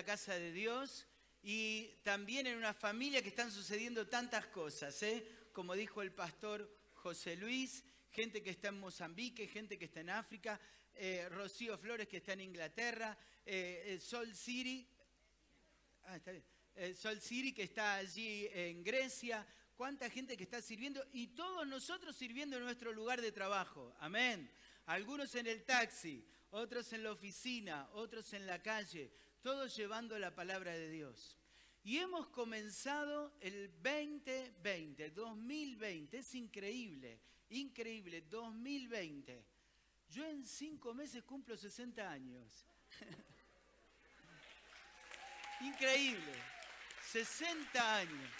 la casa de Dios y también en una familia que están sucediendo tantas cosas, ¿eh? como dijo el pastor José Luis, gente que está en Mozambique, gente que está en África, eh, Rocío Flores que está en Inglaterra, eh, Sol City, ah, está. Sol City que está allí en Grecia, cuánta gente que está sirviendo y todos nosotros sirviendo en nuestro lugar de trabajo. Amén. Algunos en el taxi, otros en la oficina, otros en la calle, todos llevando la palabra de Dios. Y hemos comenzado el 2020, 2020, es increíble, increíble, 2020. Yo en cinco meses cumplo 60 años. increíble, 60 años.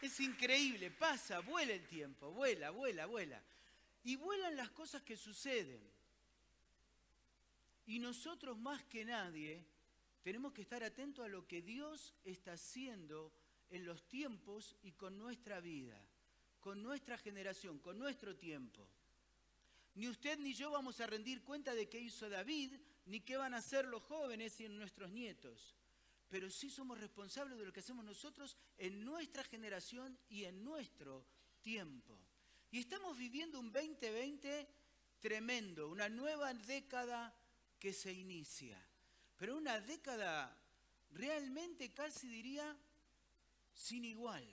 Es increíble, pasa, vuela el tiempo, vuela, vuela, vuela. Y vuelan las cosas que suceden. Y nosotros más que nadie tenemos que estar atentos a lo que Dios está haciendo en los tiempos y con nuestra vida, con nuestra generación, con nuestro tiempo. Ni usted ni yo vamos a rendir cuenta de qué hizo David, ni qué van a hacer los jóvenes y nuestros nietos. Pero sí somos responsables de lo que hacemos nosotros en nuestra generación y en nuestro tiempo. Y estamos viviendo un 2020 tremendo, una nueva década que se inicia. Pero una década realmente casi diría sin igual.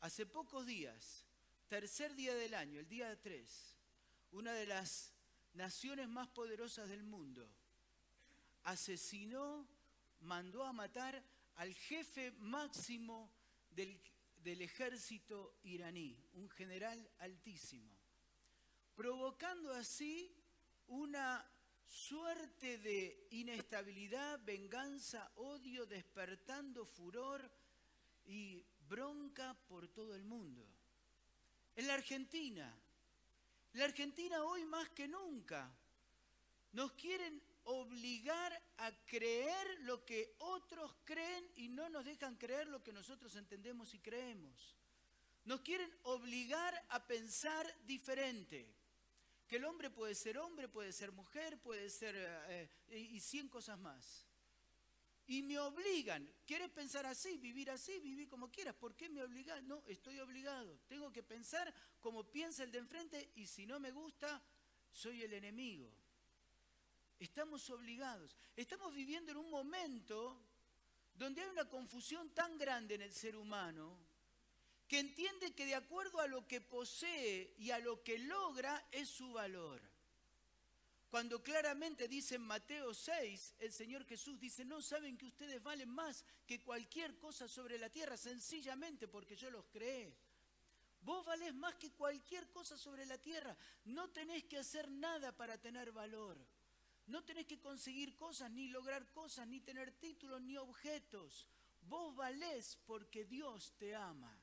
Hace pocos días, tercer día del año, el día 3, una de las naciones más poderosas del mundo asesinó, mandó a matar al jefe máximo del del ejército iraní, un general altísimo, provocando así una suerte de inestabilidad, venganza, odio, despertando furor y bronca por todo el mundo. En la Argentina, la Argentina hoy más que nunca, nos quieren obligar a creer lo que otros creen y no nos dejan creer lo que nosotros entendemos y creemos. Nos quieren obligar a pensar diferente. Que el hombre puede ser hombre, puede ser mujer, puede ser... Eh, y cien cosas más. Y me obligan, ¿quieres pensar así, vivir así, vivir como quieras? ¿Por qué me obligas? No, estoy obligado. Tengo que pensar como piensa el de enfrente y si no me gusta, soy el enemigo. Estamos obligados. Estamos viviendo en un momento donde hay una confusión tan grande en el ser humano que entiende que de acuerdo a lo que posee y a lo que logra es su valor. Cuando claramente dice en Mateo 6, el Señor Jesús dice, no saben que ustedes valen más que cualquier cosa sobre la tierra, sencillamente porque yo los creé. Vos valés más que cualquier cosa sobre la tierra. No tenés que hacer nada para tener valor. No tenés que conseguir cosas, ni lograr cosas, ni tener títulos, ni objetos. Vos valés porque Dios te ama.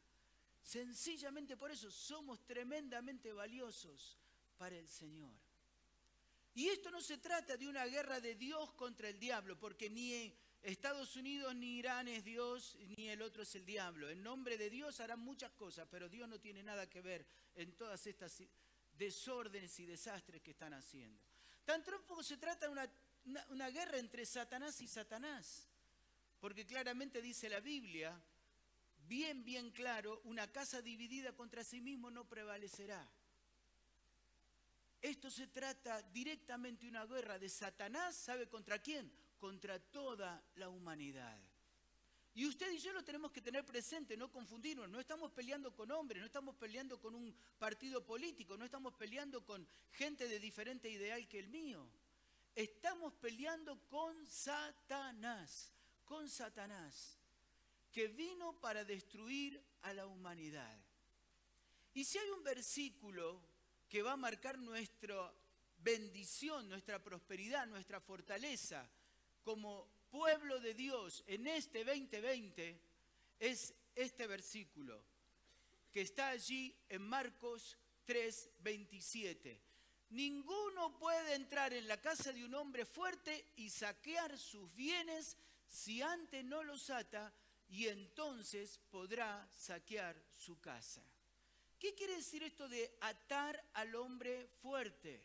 Sencillamente por eso somos tremendamente valiosos para el Señor. Y esto no se trata de una guerra de Dios contra el diablo, porque ni Estados Unidos ni Irán es Dios, ni el otro es el diablo. En nombre de Dios harán muchas cosas, pero Dios no tiene nada que ver en todas estas desórdenes y desastres que están haciendo. Tampoco se trata de una, guerra entre Satanás y Satanás, porque claramente dice la Biblia, bien, bien claro, una casa dividida contra sí mismo no prevalecerá. Esto se trata directamente de una guerra de Satanás, ¿sabe contra quién? Contra toda la humanidad. Y usted y yo lo tenemos que tener presente, no confundirnos. No estamos peleando con hombres, no estamos peleando con un partido político, no estamos peleando con gente de diferente ideal que el mío. Estamos peleando con Satanás, con Satanás, que vino para destruir a la humanidad. Y si hay un versículo que va a marcar nuestra bendición, nuestra prosperidad, nuestra fortaleza, como pueblo de Dios en este 2020 es este versículo que está allí en Marcos 3:27. Ninguno puede entrar en la casa de un hombre fuerte y saquear sus bienes si antes no los ata y entonces podrá saquear su casa. ¿Qué quiere decir esto de atar al hombre fuerte?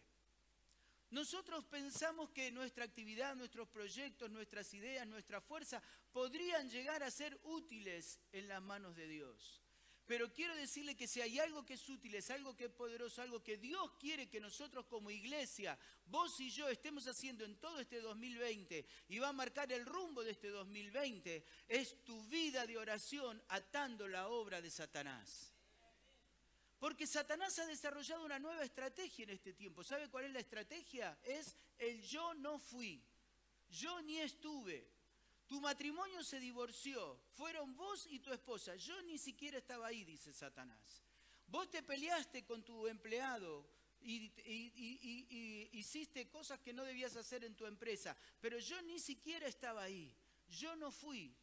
Nosotros pensamos que nuestra actividad, nuestros proyectos, nuestras ideas, nuestra fuerza podrían llegar a ser útiles en las manos de Dios. Pero quiero decirle que si hay algo que es útil, es algo que es poderoso, algo que Dios quiere que nosotros como iglesia, vos y yo estemos haciendo en todo este 2020 y va a marcar el rumbo de este 2020, es tu vida de oración atando la obra de Satanás. Porque Satanás ha desarrollado una nueva estrategia en este tiempo. ¿Sabe cuál es la estrategia? Es el yo no fui, yo ni estuve, tu matrimonio se divorció, fueron vos y tu esposa. Yo ni siquiera estaba ahí, dice Satanás. Vos te peleaste con tu empleado y, hiciste cosas que no debías hacer en tu empresa, pero yo ni siquiera estaba ahí. Yo no fui.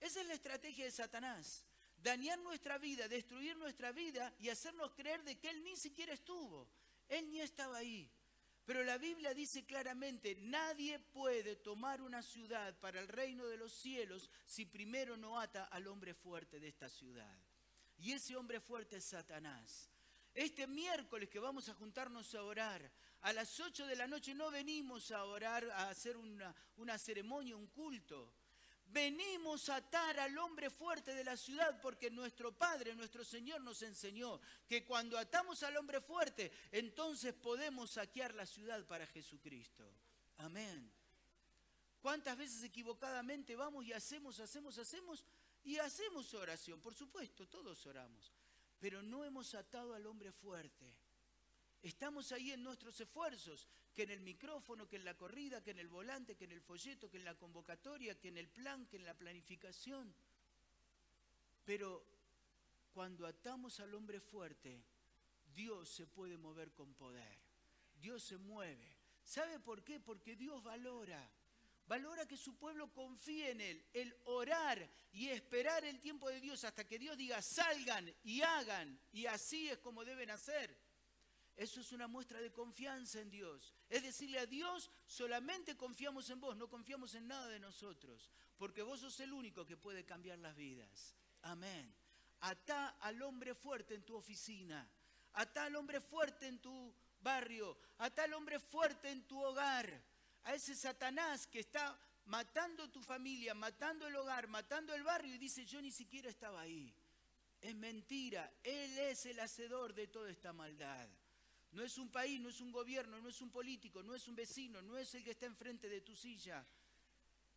Esa es la estrategia de Satanás. Dañar nuestra vida, destruir nuestra vida y hacernos creer de que Él ni siquiera estuvo. Él ni estaba ahí. Pero la Biblia dice claramente, nadie puede tomar una ciudad para el reino de los cielos si primero no ata al hombre fuerte de esta ciudad. Y ese hombre fuerte es Satanás. Este miércoles que vamos a juntarnos a orar, a las 8 de la noche no venimos a orar, a hacer una, una ceremonia, un culto. Venimos a atar al hombre fuerte de la ciudad porque nuestro Padre, nuestro Señor nos enseñó que cuando atamos al hombre fuerte, entonces podemos saquear la ciudad para Jesucristo. Amén. ¿Cuántas veces equivocadamente vamos y hacemos, hacemos, hacemos y hacemos oración? Por supuesto, todos oramos, pero no hemos atado al hombre fuerte. Estamos ahí en nuestros esfuerzos, que en el micrófono, que en la corrida, que en el volante, que en el folleto, que en la convocatoria, que en el plan, que en la planificación. Pero cuando atamos al hombre fuerte, Dios se puede mover con poder. Dios se mueve. ¿Sabe por qué? Porque Dios valora. Valora que su pueblo confíe en Él, el orar y esperar el tiempo de Dios hasta que Dios diga salgan y hagan. Y así es como deben hacer. Eso es una muestra de confianza en Dios. Es decirle a Dios, solamente confiamos en vos, no confiamos en nada de nosotros, porque vos sos el único que puede cambiar las vidas. Amén. Atá al hombre fuerte en tu oficina, atá al hombre fuerte en tu barrio, atá al hombre fuerte en tu hogar, a ese Satanás que está matando tu familia, matando el hogar, matando el barrio y dice, yo ni siquiera estaba ahí. Es mentira, Él es el hacedor de toda esta maldad. No es un país, no es un gobierno, no es un político, no es un vecino, no es el que está enfrente de tu silla.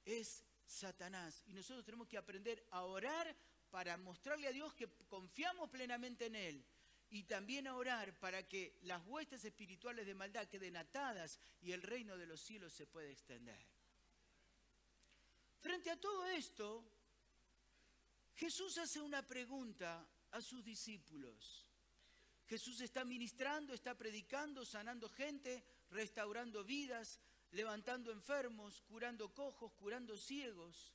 Es Satanás. Y nosotros tenemos que aprender a orar para mostrarle a Dios que confiamos plenamente en Él. Y también a orar para que las huestes espirituales de maldad queden atadas y el reino de los cielos se pueda extender. Frente a todo esto, Jesús hace una pregunta a sus discípulos. Jesús está ministrando, está predicando, sanando gente, restaurando vidas, levantando enfermos, curando cojos, curando ciegos.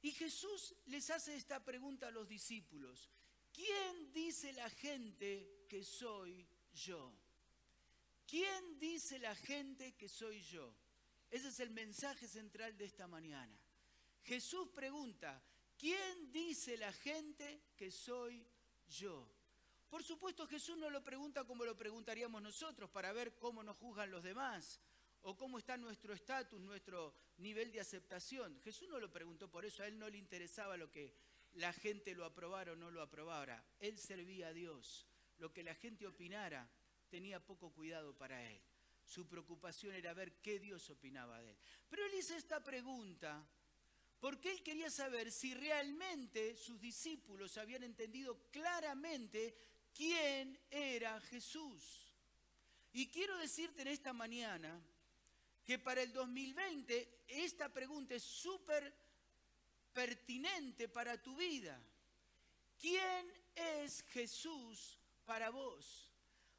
Y Jesús les hace esta pregunta a los discípulos. ¿Quién dice la gente que soy yo? ¿Quién dice la gente que soy yo? Ese es el mensaje central de esta mañana. Jesús pregunta, ¿quién dice la gente que soy yo? Por supuesto Jesús no lo pregunta como lo preguntaríamos nosotros para ver cómo nos juzgan los demás o cómo está nuestro estatus, nuestro nivel de aceptación. Jesús no lo preguntó por eso, a él no le interesaba lo que la gente lo aprobara o no lo aprobara. Él servía a Dios. Lo que la gente opinara tenía poco cuidado para él. Su preocupación era ver qué Dios opinaba de él. Pero él hizo esta pregunta porque él quería saber si realmente sus discípulos habían entendido claramente quién era Jesús. Y quiero decirte en esta mañana que para el 2020 esta pregunta es súper pertinente para tu vida. ¿Quién es Jesús para vos?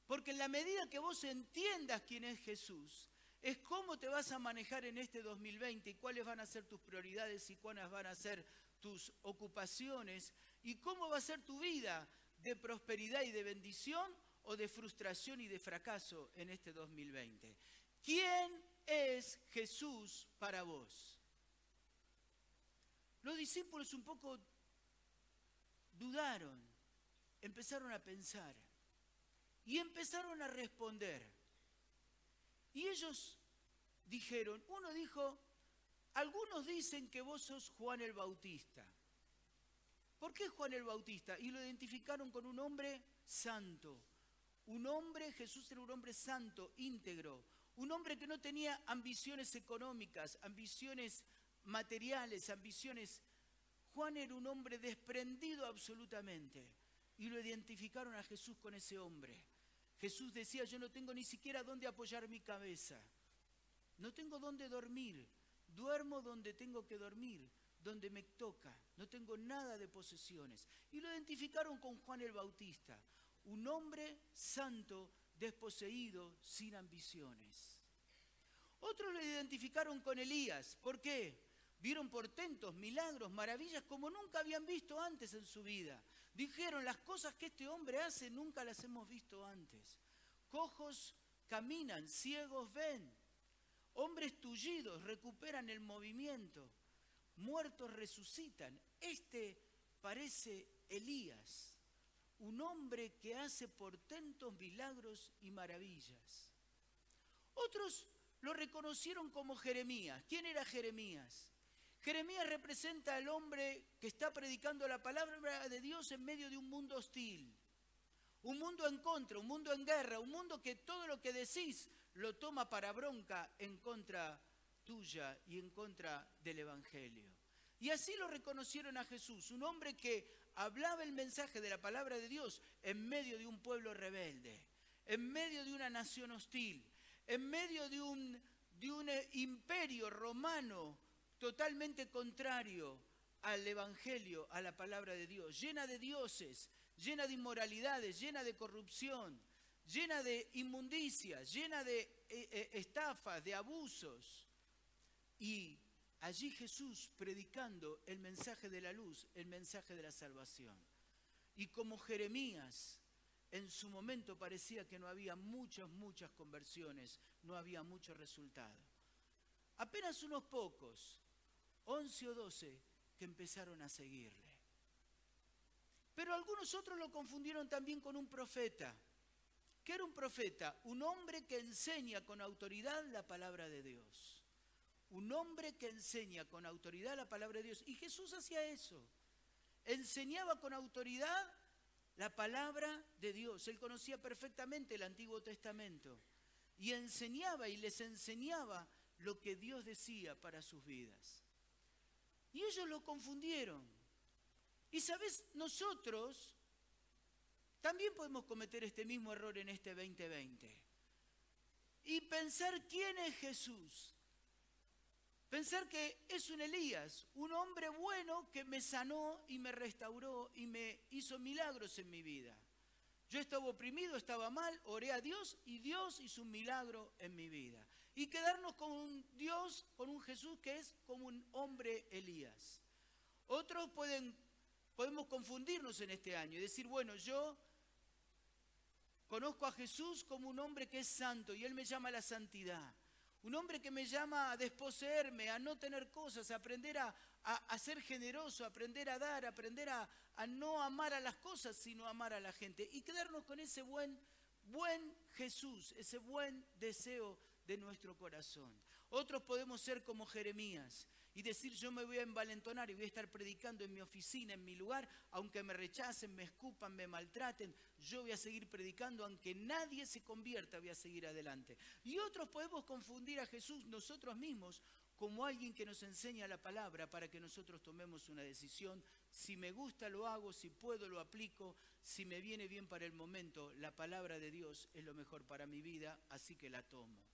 Porque en la medida que vos entiendas quién es Jesús, es cómo te vas a manejar en este 2020 y cuáles van a ser tus prioridades y cuáles van a ser tus ocupaciones y cómo va a ser tu vida de prosperidad y de bendición o de frustración y de fracaso en este 2020. ¿Quién es Jesús para vos? Los discípulos un poco dudaron, empezaron a pensar y empezaron a responder. Y ellos dijeron, uno dijo, algunos dicen que vos sos Juan el Bautista. ¿Por qué Juan el Bautista? Y lo identificaron con un hombre santo. Un hombre, Jesús era un hombre santo, íntegro. Un hombre que no tenía ambiciones económicas, ambiciones materiales, ambiciones... Juan era un hombre desprendido absolutamente. Y lo identificaron a Jesús con ese hombre. Jesús decía, yo no tengo ni siquiera dónde apoyar mi cabeza. No tengo dónde dormir. Duermo donde tengo que dormir donde me toca, no tengo nada de posesiones. Y lo identificaron con Juan el Bautista, un hombre santo, desposeído, sin ambiciones. Otros lo identificaron con Elías, ¿por qué? Vieron portentos, milagros, maravillas como nunca habían visto antes en su vida. Dijeron, las cosas que este hombre hace nunca las hemos visto antes. Cojos caminan, ciegos ven, hombres tullidos recuperan el movimiento muertos resucitan. Este parece Elías, un hombre que hace portentos, milagros y maravillas. Otros lo reconocieron como Jeremías. ¿Quién era Jeremías? Jeremías representa al hombre que está predicando la palabra de Dios en medio de un mundo hostil. Un mundo en contra, un mundo en guerra, un mundo que todo lo que decís lo toma para bronca en contra tuya y en contra del Evangelio. Y así lo reconocieron a Jesús, un hombre que hablaba el mensaje de la palabra de Dios en medio de un pueblo rebelde, en medio de una nación hostil, en medio de un, de un imperio romano totalmente contrario al Evangelio, a la palabra de Dios, llena de dioses, llena de inmoralidades, llena de corrupción, llena de inmundicias, llena de eh, eh, estafas, de abusos. Y allí Jesús predicando el mensaje de la luz, el mensaje de la salvación. Y como Jeremías, en su momento parecía que no había muchas, muchas conversiones, no había mucho resultado. Apenas unos pocos, once o doce, que empezaron a seguirle. Pero algunos otros lo confundieron también con un profeta. ¿Qué era un profeta? Un hombre que enseña con autoridad la palabra de Dios un hombre que enseña con autoridad la palabra de Dios. Y Jesús hacía eso. Enseñaba con autoridad la palabra de Dios. Él conocía perfectamente el Antiguo Testamento. Y enseñaba y les enseñaba lo que Dios decía para sus vidas. Y ellos lo confundieron. Y sabes, nosotros también podemos cometer este mismo error en este 2020. Y pensar quién es Jesús. Pensar que es un Elías, un hombre bueno que me sanó y me restauró y me hizo milagros en mi vida. Yo estaba oprimido, estaba mal, oré a Dios y Dios hizo un milagro en mi vida. Y quedarnos con un Dios, con un Jesús que es como un hombre Elías. Otros podemos confundirnos en este año y decir, bueno, yo conozco a Jesús como un hombre que es santo y Él me llama a la santidad. Un hombre que me llama a desposeerme, a no tener cosas, a aprender a, ser generoso, a aprender a dar, a aprender a, no amar a las cosas, sino amar a la gente. Y quedarnos con ese buen, buen Jesús, ese buen deseo de nuestro corazón. Otros podemos ser como Jeremías, y decir yo me voy a envalentonar y voy a estar predicando en mi oficina, en mi lugar, aunque me rechacen, me escupan, me maltraten, yo voy a seguir predicando, aunque nadie se convierta, voy a seguir adelante. Y otros podemos confundir a Jesús nosotros mismos como alguien que nos enseña la palabra para que nosotros tomemos una decisión. Si me gusta lo hago, si puedo lo aplico, si me viene bien para el momento, la palabra de Dios es lo mejor para mi vida, así que la tomo.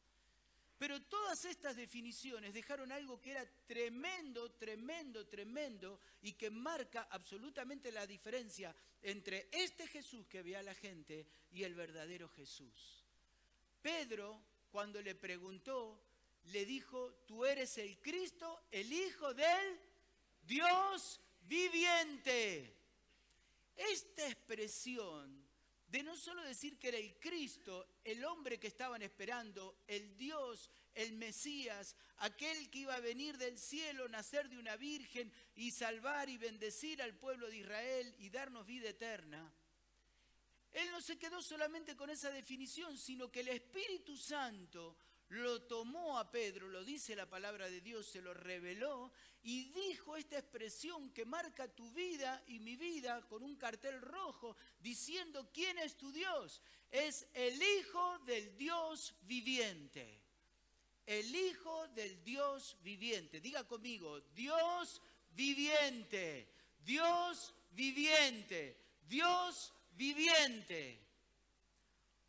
Pero todas estas definiciones dejaron algo que era tremendo, tremendo, tremendo y que marca absolutamente la diferencia entre este Jesús que ve a la gente y el verdadero Jesús. Pedro, cuando le preguntó, le dijo, tú eres el Cristo, el Hijo del Dios viviente. Esta expresión de no solo decir que era el Cristo, el hombre que estaban esperando, el Dios, el Mesías, aquel que iba a venir del cielo, nacer de una virgen y salvar y bendecir al pueblo de Israel y darnos vida eterna. Él no se quedó solamente con esa definición, sino que el Espíritu Santo lo tomó a Pedro, lo dice la palabra de Dios, se lo reveló y dijo esta expresión que marca tu vida y mi vida con un cartel rojo diciendo, ¿quién es tu Dios? Es el Hijo del Dios viviente. El Hijo del Dios viviente. Diga conmigo, Dios viviente, Dios viviente, Dios viviente.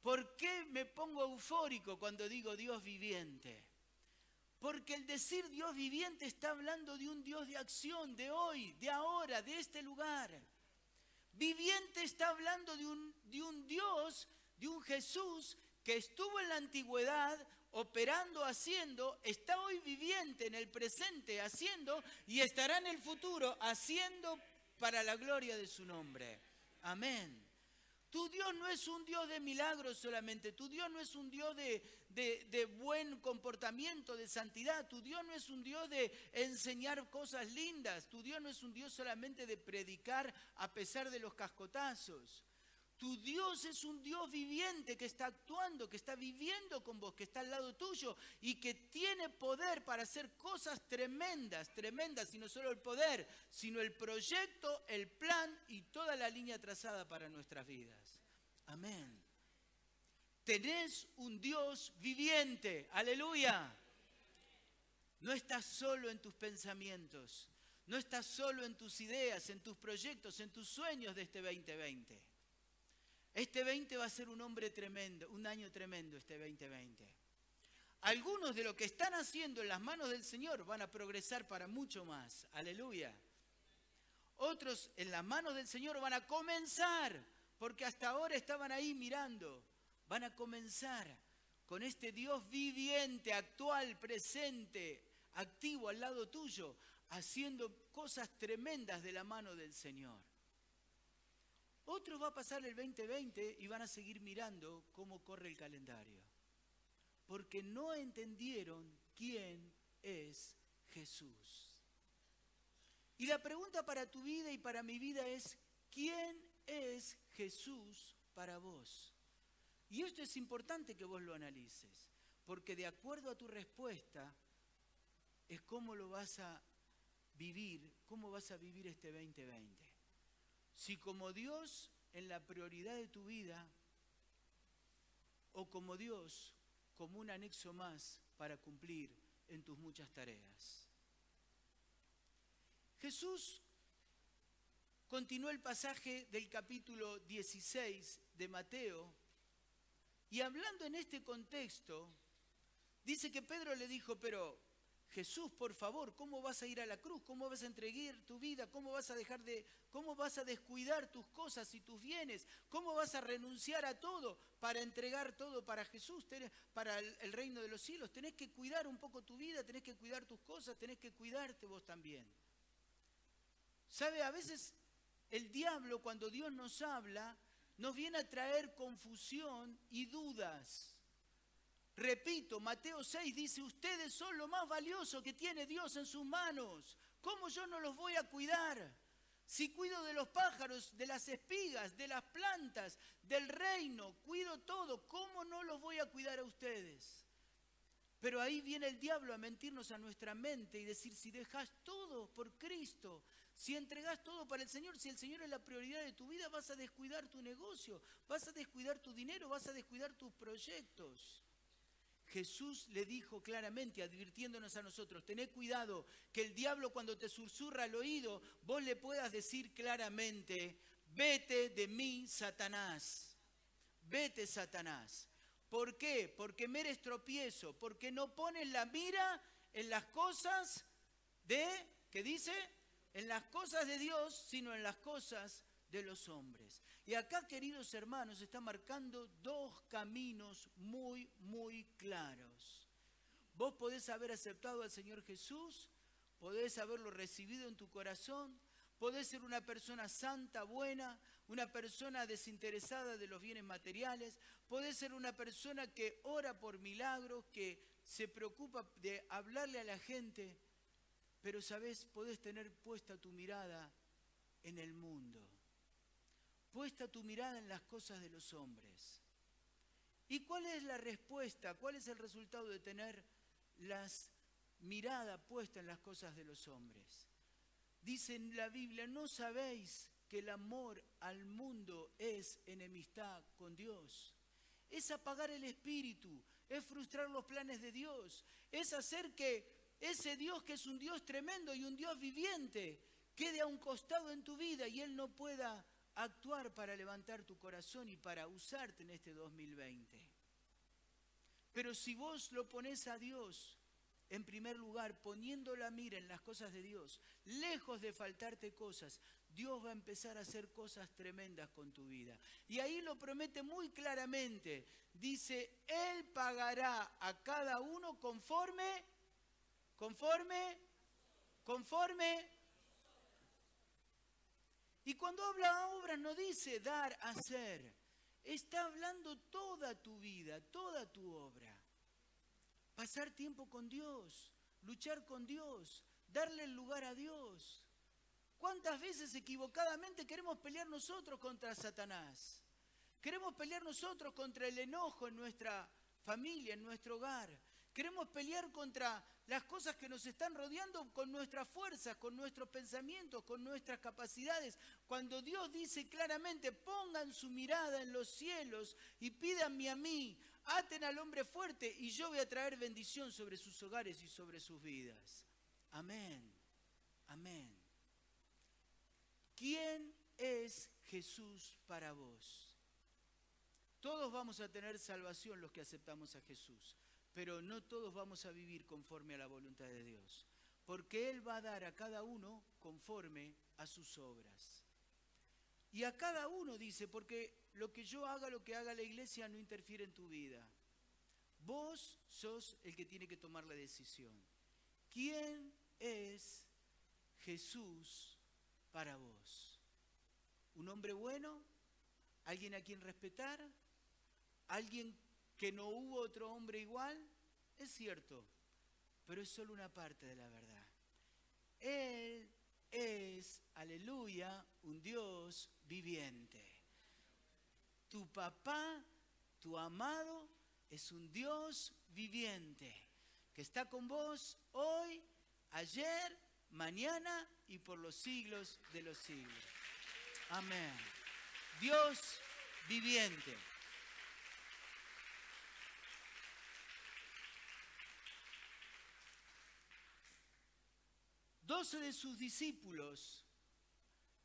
¿Por qué me pongo eufórico cuando digo Dios viviente? Porque el decir Dios viviente está hablando de un Dios de acción, de hoy, de ahora, de este lugar. Viviente está hablando de un, Dios, de un Jesús que estuvo en la antigüedad operando, haciendo, está hoy viviente en el presente, haciendo, y estará en el futuro haciendo para la gloria de su nombre. Amén. Tu Dios no es un Dios de milagros solamente, tu Dios no es un Dios de, buen comportamiento, de santidad, tu Dios no es un Dios de enseñar cosas lindas, tu Dios no es un Dios solamente de predicar a pesar de los cascotazos. Tu Dios es un Dios viviente que está actuando, que está viviendo con vos, que está al lado tuyo y que tiene poder para hacer cosas tremendas, tremendas, y no solo el poder, sino el proyecto, el plan y toda la línea trazada para nuestras vidas. Amén. Tenés un Dios viviente, aleluya. No estás solo en tus pensamientos, no estás solo en tus ideas, en tus proyectos, en tus sueños de este 2020. Este 20 va a ser un hombre tremendo, un año tremendo este 2020. Algunos de lo que están haciendo en las manos del Señor van a progresar para mucho más. Aleluya. Otros en las manos del Señor van a comenzar, porque hasta ahora estaban ahí mirando. Van a comenzar con este Dios viviente, actual, presente, activo al lado tuyo, haciendo cosas tremendas de la mano del Señor. Otros va a pasar el 2020 y van a seguir mirando cómo corre el calendario. Porque no entendieron quién es Jesús. Y la pregunta para tu vida y para mi vida es, ¿quién es Jesús para vos? Y esto es importante que vos lo analices, porque de acuerdo a tu respuesta es cómo lo vas a vivir, cómo vas a vivir este 2020. Si como Dios en la prioridad de tu vida o como Dios como un anexo más para cumplir en tus muchas tareas. Jesús continuó el pasaje del capítulo 16 de Mateo y hablando en este contexto, dice que Pedro le dijo, pero Jesús, por favor, ¿cómo vas a ir a la cruz? ¿Cómo vas a entregar tu vida? ¿Cómo vas a dejar de cómo vas a descuidar tus cosas y tus bienes? ¿Cómo vas a renunciar a todo para entregar todo para Jesús, para el reino de los cielos? Tenés que cuidar un poco tu vida, tenés que cuidar tus cosas, tenés que cuidarte vos también. ¿Sabe? A veces el diablo cuando Dios nos habla nos viene a traer confusión y dudas. Repito, Mateo 6 dice, ustedes son lo más valioso que tiene Dios en sus manos. ¿Cómo yo no los voy a cuidar? Si cuido de los pájaros, de las espigas, de las plantas, del reino, cuido todo, ¿cómo no los voy a cuidar a ustedes? Pero ahí viene el diablo a mentirnos a nuestra mente y decir, si dejas todo por Cristo, si entregas todo para el Señor, si el Señor es la prioridad de tu vida, vas a descuidar tu negocio, vas a descuidar tu dinero, vas a descuidar tus proyectos. Jesús le dijo claramente, advirtiéndonos a nosotros, tened cuidado que el diablo cuando te susurra al oído, vos le puedas decir claramente, vete de mí, Satanás, vete, Satanás. ¿Por qué? Porque me eres tropiezo, porque no pones la mira en las cosas de, ¿qué dice? En las cosas de Dios, sino en las cosas de los hombres. Y acá, queridos hermanos, está marcando dos caminos muy, muy claros. Vos podés haber aceptado al Señor Jesús, podés haberlo recibido en tu corazón, podés ser una persona santa, buena, una persona desinteresada de los bienes materiales, podés ser una persona que ora por milagros, que se preocupa de hablarle a la gente, pero sabes, podés tener puesta tu mirada en el mundo puesta tu mirada en las cosas de los hombres. ¿Y cuál es la respuesta? ¿Cuál es el resultado de tener las mirada puesta en las cosas de los hombres? Dice en la Biblia, ¿no sabéis que el amor al mundo es enemistad con Dios? Es apagar el espíritu, es frustrar los planes de Dios, es hacer que ese Dios que es un Dios tremendo y un Dios viviente quede a un costado en tu vida y Él no pueda actuar para levantar tu corazón y para usarte en este 2020. Pero si vos lo pones a Dios en primer lugar, poniendo la mira en las cosas de Dios, lejos de faltarte cosas, Dios va a empezar a hacer cosas tremendas con tu vida. Y ahí lo promete muy claramente. Dice, Él pagará a cada uno conforme, conforme, conforme y cuando habla obras no dice dar, hacer. Está hablando toda tu vida, toda tu obra. Pasar tiempo con Dios, luchar con Dios, darle el lugar a Dios. ¿Cuántas veces equivocadamente queremos pelear nosotros contra Satanás? Queremos pelear nosotros contra el enojo en nuestra familia, en nuestro hogar. Queremos pelear contra las cosas que nos están rodeando con nuestras fuerzas, con nuestros pensamientos, con nuestras capacidades. Cuando Dios dice claramente, pongan su mirada en los cielos y pídanme a mí, aten al hombre fuerte y yo voy a traer bendición sobre sus hogares y sobre sus vidas. Amén, amén. ¿Quién es Jesús para vos? Todos vamos a tener salvación los que aceptamos a Jesús pero no todos vamos a vivir conforme a la voluntad de Dios, porque Él va a dar a cada uno conforme a sus obras. Y a cada uno dice, porque lo que yo haga, lo que haga la iglesia no interfiere en tu vida. Vos sos el que tiene que tomar la decisión. ¿Quién es Jesús para vos? ¿Un hombre bueno? ¿Alguien a quien respetar? ¿Alguien que no hubo otro hombre igual, es cierto, pero es solo una parte de la verdad. Él es, aleluya, un Dios viviente. Tu papá, tu amado, es un Dios viviente que está con vos hoy, ayer, mañana y por los siglos de los siglos. Amén. Dios viviente. Doce de sus discípulos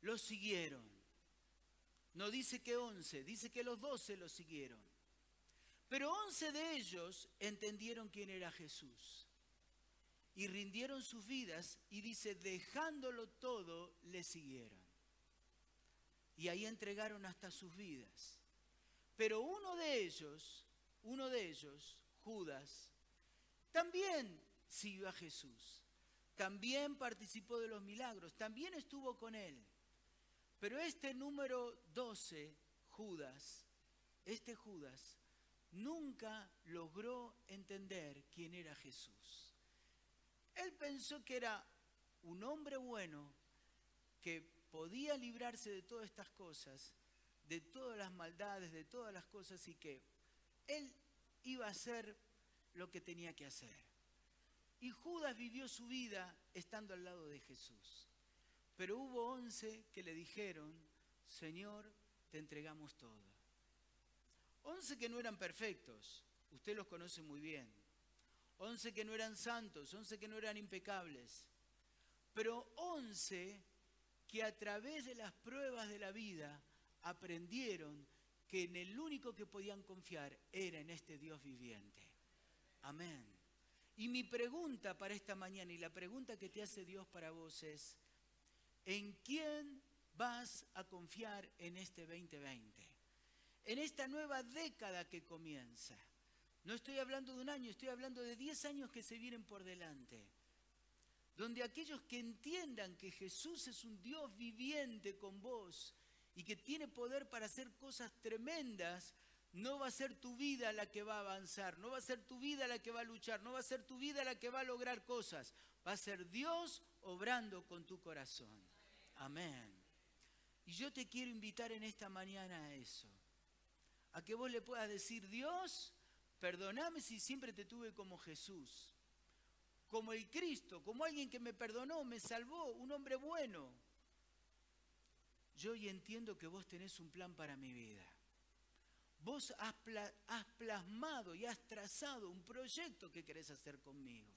lo siguieron. No dice que once, dice que los doce lo siguieron. Pero once de ellos entendieron quién era Jesús y rindieron sus vidas y dice, dejándolo todo, le siguieron. Y ahí entregaron hasta sus vidas. Pero uno de ellos, uno de ellos, Judas, también siguió a Jesús también participó de los milagros, también estuvo con él. Pero este número 12, Judas, este Judas, nunca logró entender quién era Jesús. Él pensó que era un hombre bueno que podía librarse de todas estas cosas, de todas las maldades, de todas las cosas y que él iba a hacer lo que tenía que hacer. Y Judas vivió su vida estando al lado de Jesús. Pero hubo once que le dijeron, Señor, te entregamos todo. Once que no eran perfectos, usted los conoce muy bien. Once que no eran santos, once que no eran impecables. Pero once que a través de las pruebas de la vida aprendieron que en el único que podían confiar era en este Dios viviente. Amén. Y mi pregunta para esta mañana y la pregunta que te hace Dios para vos es, ¿en quién vas a confiar en este 2020? En esta nueva década que comienza. No estoy hablando de un año, estoy hablando de 10 años que se vienen por delante. Donde aquellos que entiendan que Jesús es un Dios viviente con vos y que tiene poder para hacer cosas tremendas, no va a ser tu vida la que va a avanzar, no va a ser tu vida la que va a luchar, no va a ser tu vida la que va a lograr cosas, va a ser Dios obrando con tu corazón. Amén. Y yo te quiero invitar en esta mañana a eso, a que vos le puedas decir, Dios, perdoname si siempre te tuve como Jesús, como el Cristo, como alguien que me perdonó, me salvó, un hombre bueno. Yo hoy entiendo que vos tenés un plan para mi vida. Vos has, plasmado y has trazado un proyecto que querés hacer conmigo.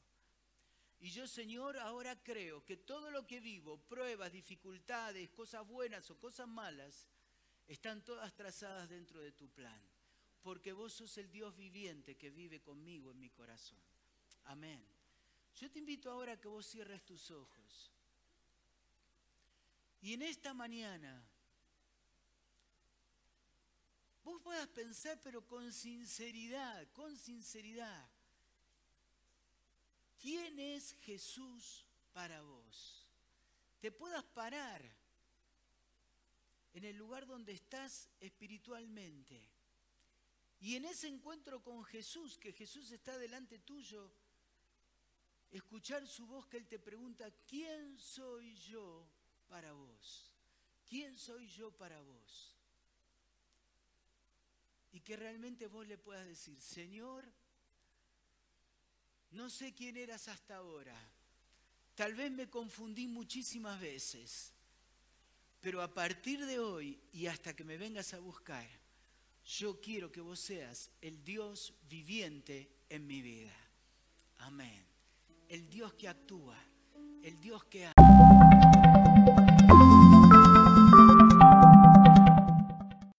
Y yo, Señor, ahora creo que todo lo que vivo, pruebas, dificultades, cosas buenas o cosas malas, están todas trazadas dentro de tu plan. Porque vos sos el Dios viviente que vive conmigo en mi corazón. Amén. Yo te invito ahora a que vos cierres tus ojos. Y en esta mañana vos puedas pensar, pero con sinceridad, con sinceridad, ¿quién es Jesús para vos? Te puedas parar en el lugar donde estás espiritualmente. Y en ese encuentro con Jesús, que Jesús está delante tuyo, escuchar su voz que Él te pregunta, ¿quién soy yo para vos? ¿Quién soy yo para vos? Y que realmente vos le puedas decir, Señor, no sé quién eras hasta ahora, tal vez me confundí muchísimas veces, pero a partir de hoy y hasta que me vengas a buscar, yo quiero que vos seas el Dios viviente en mi vida. Amén. El Dios que actúa, el Dios que ama.